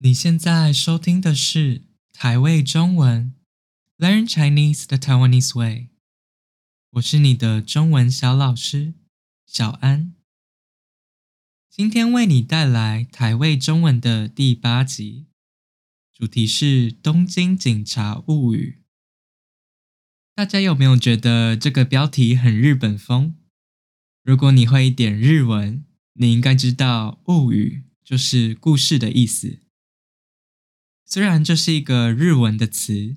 你现在收听的是台味中文，Learn Chinese the Taiwanese way。我是你的中文小老师小安，今天为你带来台味中文的第八集，主题是《东京警察物语》。大家有没有觉得这个标题很日本风？如果你会一点日文，你应该知道“物语”就是故事的意思。虽然这是一个日文的词，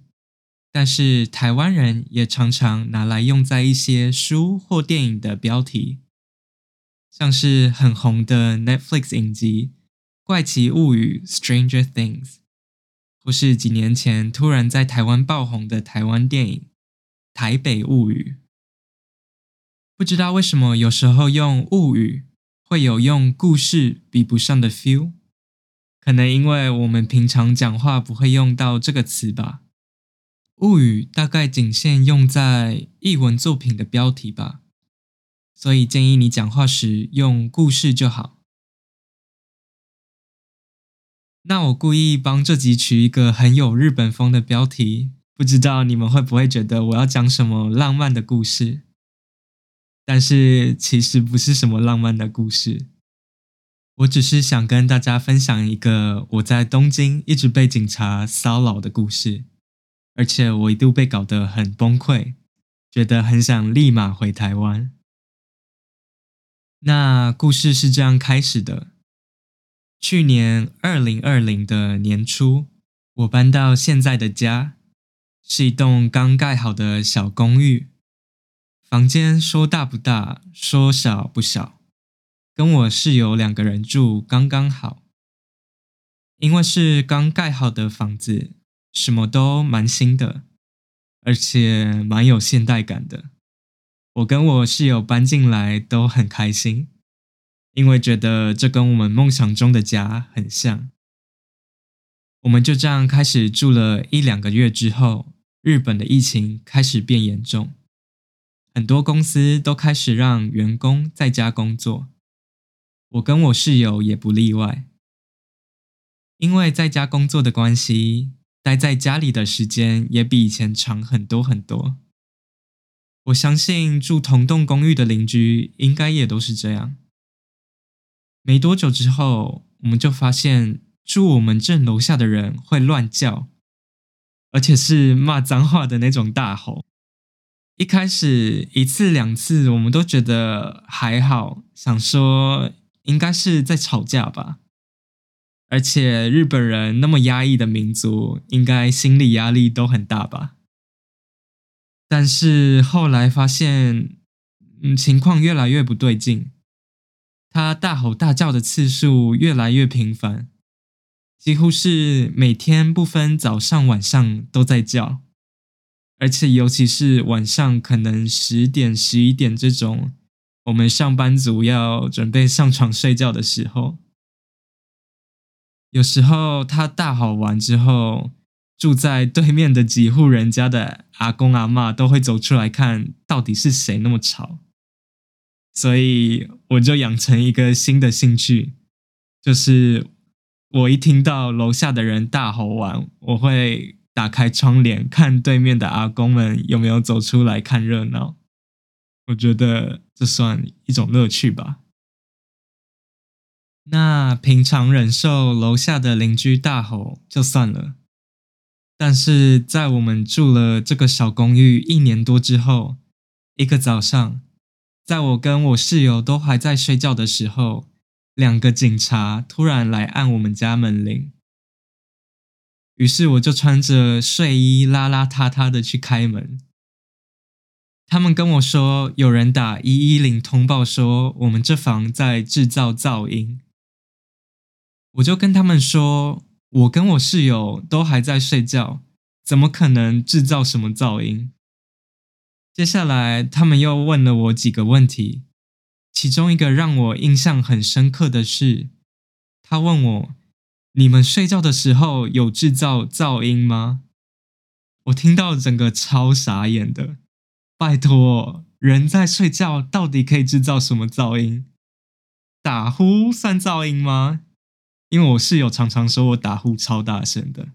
但是台湾人也常常拿来用在一些书或电影的标题，像是很红的 Netflix 影集《怪奇物语》（Stranger Things），或是几年前突然在台湾爆红的台湾电影《台北物语》。不知道为什么有时候用物语会有用故事比不上的 feel。可能因为我们平常讲话不会用到这个词吧，物语大概仅限用在译文作品的标题吧，所以建议你讲话时用故事就好。那我故意帮这集取一个很有日本风的标题，不知道你们会不会觉得我要讲什么浪漫的故事？但是其实不是什么浪漫的故事。我只是想跟大家分享一个我在东京一直被警察骚扰的故事，而且我一度被搞得很崩溃，觉得很想立马回台湾。那故事是这样开始的：去年二零二零的年初，我搬到现在的家，是一栋刚盖好的小公寓，房间说大不大，说小不小。跟我室友两个人住刚刚好，因为是刚盖好的房子，什么都蛮新的，而且蛮有现代感的。我跟我室友搬进来都很开心，因为觉得这跟我们梦想中的家很像。我们就这样开始住了一两个月之后，日本的疫情开始变严重，很多公司都开始让员工在家工作。我跟我室友也不例外，因为在家工作的关系，待在家里的时间也比以前长很多很多。我相信住同栋公寓的邻居应该也都是这样。没多久之后，我们就发现住我们镇楼下的人会乱叫，而且是骂脏话的那种大吼。一开始一次两次，我们都觉得还好，想说。应该是在吵架吧，而且日本人那么压抑的民族，应该心理压力都很大吧。但是后来发现，嗯，情况越来越不对劲，他大吼大叫的次数越来越频繁，几乎是每天不分早上晚上都在叫，而且尤其是晚上，可能十点、十一点这种。我们上班族要准备上床睡觉的时候，有时候他大吼完之后，住在对面的几户人家的阿公阿嬷都会走出来看到底是谁那么吵，所以我就养成一个新的兴趣，就是我一听到楼下的人大吼完，我会打开窗帘看对面的阿公们有没有走出来看热闹。我觉得这算一种乐趣吧。那平常忍受楼下的邻居大吼就算了，但是在我们住了这个小公寓一年多之后，一个早上，在我跟我室友都还在睡觉的时候，两个警察突然来按我们家门铃。于是我就穿着睡衣邋邋遢遢的去开门。他们跟我说，有人打一一零通报说我们这房在制造噪音。我就跟他们说，我跟我室友都还在睡觉，怎么可能制造什么噪音？接下来他们又问了我几个问题，其中一个让我印象很深刻的是，他问我：“你们睡觉的时候有制造噪音吗？”我听到整个超傻眼的。拜托，人在睡觉，到底可以制造什么噪音？打呼算噪音吗？因为我室友常常说我打呼超大声的，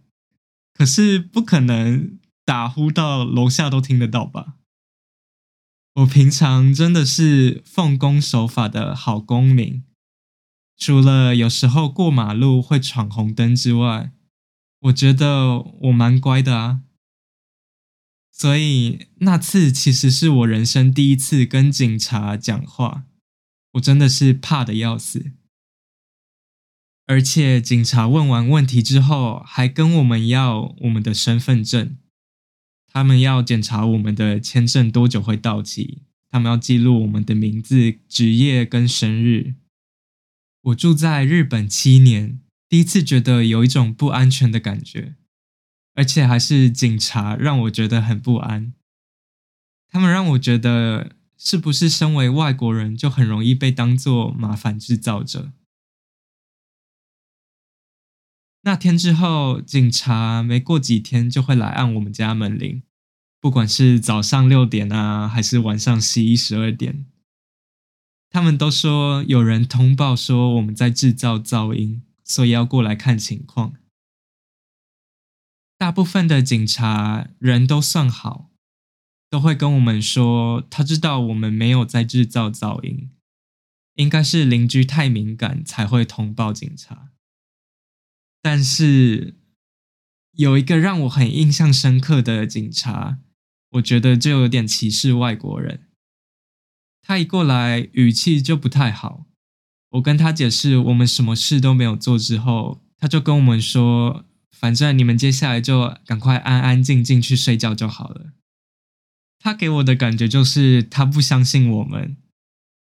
可是不可能打呼到楼下都听得到吧？我平常真的是奉公守法的好公民，除了有时候过马路会闯红灯之外，我觉得我蛮乖的啊。所以那次其实是我人生第一次跟警察讲话，我真的是怕的要死。而且警察问完问题之后，还跟我们要我们的身份证。他们要检查我们的签证多久会到期，他们要记录我们的名字、职业跟生日。我住在日本七年，第一次觉得有一种不安全的感觉，而且还是警察让我觉得很不安。他们让我觉得，是不是身为外国人就很容易被当作麻烦制造者？那天之后，警察没过几天就会来按我们家门铃，不管是早上六点啊，还是晚上十一、十二点，他们都说有人通报说我们在制造噪音，所以要过来看情况。大部分的警察人都算好，都会跟我们说，他知道我们没有在制造噪音，应该是邻居太敏感才会通报警察。但是有一个让我很印象深刻的警察，我觉得就有点歧视外国人。他一过来，语气就不太好。我跟他解释我们什么事都没有做之后，他就跟我们说：“反正你们接下来就赶快安安静静去睡觉就好了。”他给我的感觉就是他不相信我们。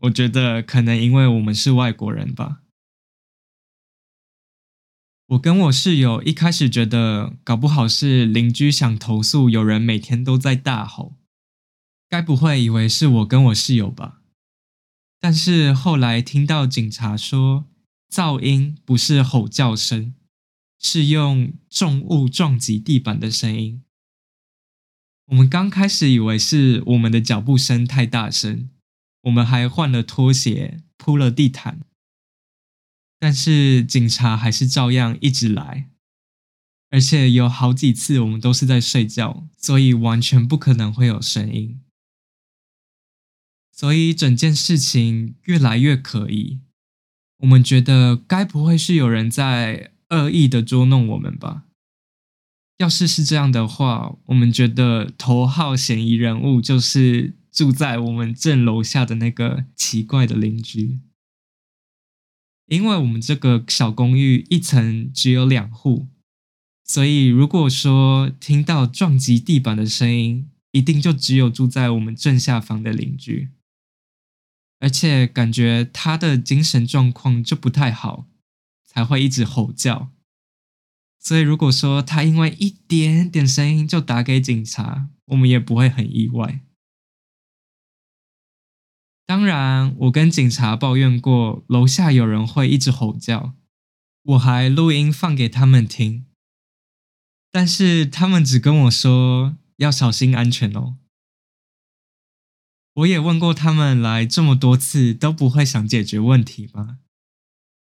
我觉得可能因为我们是外国人吧。我跟我室友一开始觉得，搞不好是邻居想投诉有人每天都在大吼，该不会以为是我跟我室友吧？但是后来听到警察说，噪音不是吼叫声，是用重物撞击地板的声音。我们刚开始以为是我们的脚步声太大声，我们还换了拖鞋，铺了地毯。但是警察还是照样一直来，而且有好几次我们都是在睡觉，所以完全不可能会有声音。所以整件事情越来越可疑，我们觉得该不会是有人在恶意的捉弄我们吧？要是是这样的话，我们觉得头号嫌疑人物就是住在我们正楼下的那个奇怪的邻居。因为我们这个小公寓一层只有两户，所以如果说听到撞击地板的声音，一定就只有住在我们正下方的邻居，而且感觉他的精神状况就不太好，才会一直吼叫。所以如果说他因为一点点声音就打给警察，我们也不会很意外。当然，我跟警察抱怨过楼下有人会一直吼叫，我还录音放给他们听，但是他们只跟我说要小心安全哦。我也问过他们来这么多次都不会想解决问题吗？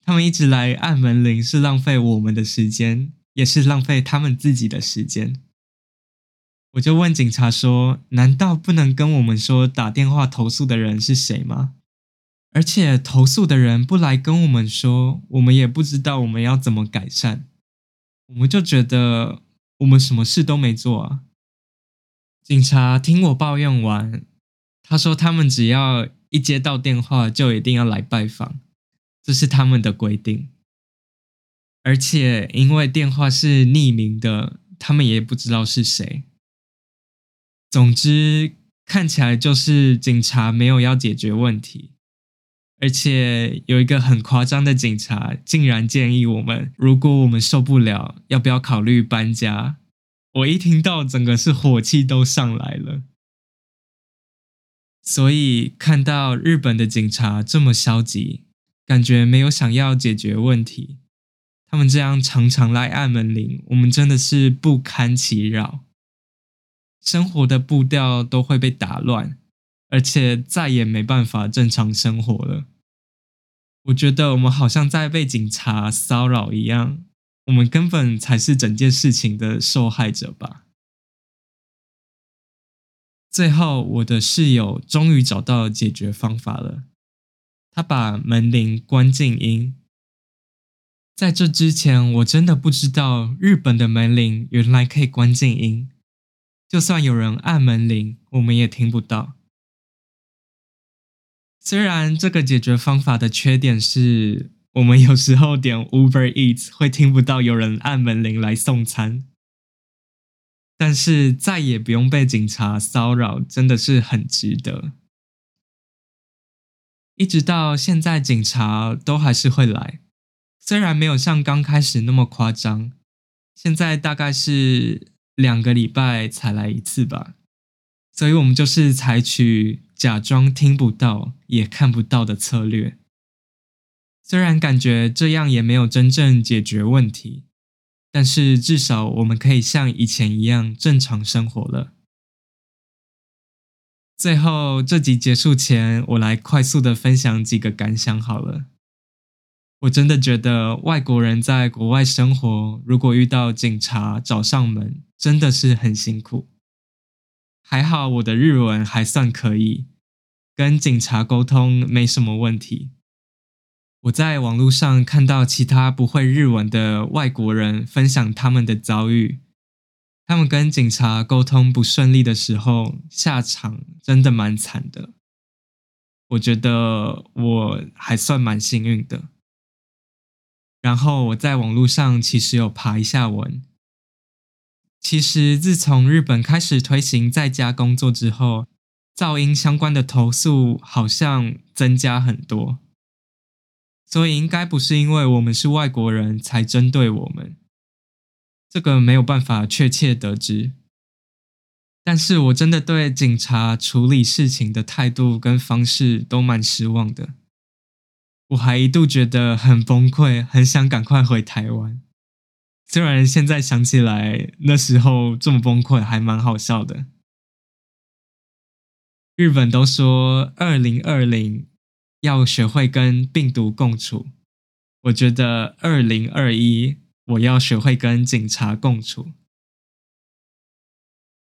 他们一直来按门铃是浪费我们的时间，也是浪费他们自己的时间。我就问警察说：“难道不能跟我们说打电话投诉的人是谁吗？而且投诉的人不来跟我们说，我们也不知道我们要怎么改善。我们就觉得我们什么事都没做啊。”警察听我抱怨完，他说：“他们只要一接到电话，就一定要来拜访，这是他们的规定。而且因为电话是匿名的，他们也不知道是谁。”总之，看起来就是警察没有要解决问题，而且有一个很夸张的警察，竟然建议我们，如果我们受不了，要不要考虑搬家？我一听到，整个是火气都上来了。所以看到日本的警察这么消极，感觉没有想要解决问题，他们这样常常来按门铃，我们真的是不堪其扰。生活的步调都会被打乱，而且再也没办法正常生活了。我觉得我们好像在被警察骚扰一样，我们根本才是整件事情的受害者吧。最后，我的室友终于找到解决方法了，他把门铃关静音。在这之前，我真的不知道日本的门铃原来可以关静音，就算有人按门铃，我们也听不到。虽然这个解决方法的缺点是我们有时候点 Uber Eats 会听不到有人按门铃来送餐，但是再也不用被警察骚扰，真的是很值得。一直到现在，警察都还是会来。虽然没有像刚开始那么夸张，现在大概是两个礼拜才来一次吧，所以我们就是采取假装听不到也看不到的策略。虽然感觉这样也没有真正解决问题，但是至少我们可以像以前一样正常生活了。最后，这集结束前，我来快速的分享几个感想好了。我真的觉得外国人在国外生活，如果遇到警察找上门，真的是很辛苦。还好我的日文还算可以，跟警察沟通没什么问题。我在网络上看到其他不会日文的外国人分享他们的遭遇，他们跟警察沟通不顺利的时候，下场真的蛮惨的。我觉得我还算蛮幸运的。然后我在网络上其实有爬一下文。其实自从日本开始推行在家工作之后，噪音相关的投诉好像增加很多。所以应该不是因为我们是外国人才针对我们，这个没有办法确切得知。但是我真的对警察处理事情的态度跟方式都蛮失望的。我还一度觉得很崩溃，很想赶快回台湾。虽然现在想起来，那时候这么崩溃还蛮好笑的。日本都说二零二零要学会跟病毒共处，我觉得二零二一我要学会跟警察共处。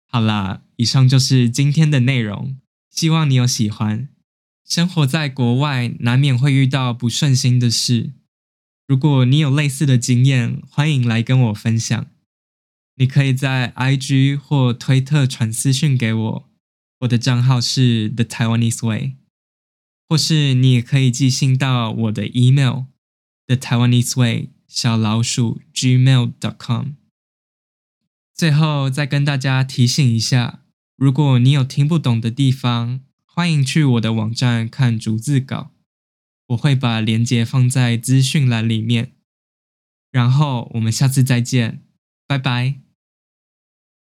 好啦，以上就是今天的内容，希望你有喜欢。生活在国外，难免会遇到不顺心的事。如果你有类似的经验，欢迎来跟我分享。你可以在 IG 或推特传私讯给我，我的账号是 The Taiwanese Way，或是你也可以寄信到我的 email The Taiwanese Way 小老鼠 gmail.com。最后再跟大家提醒一下，如果你有听不懂的地方，欢迎去我的网站看逐字稿，我会把链接放在资讯栏里面。然后我们下次再见，拜拜。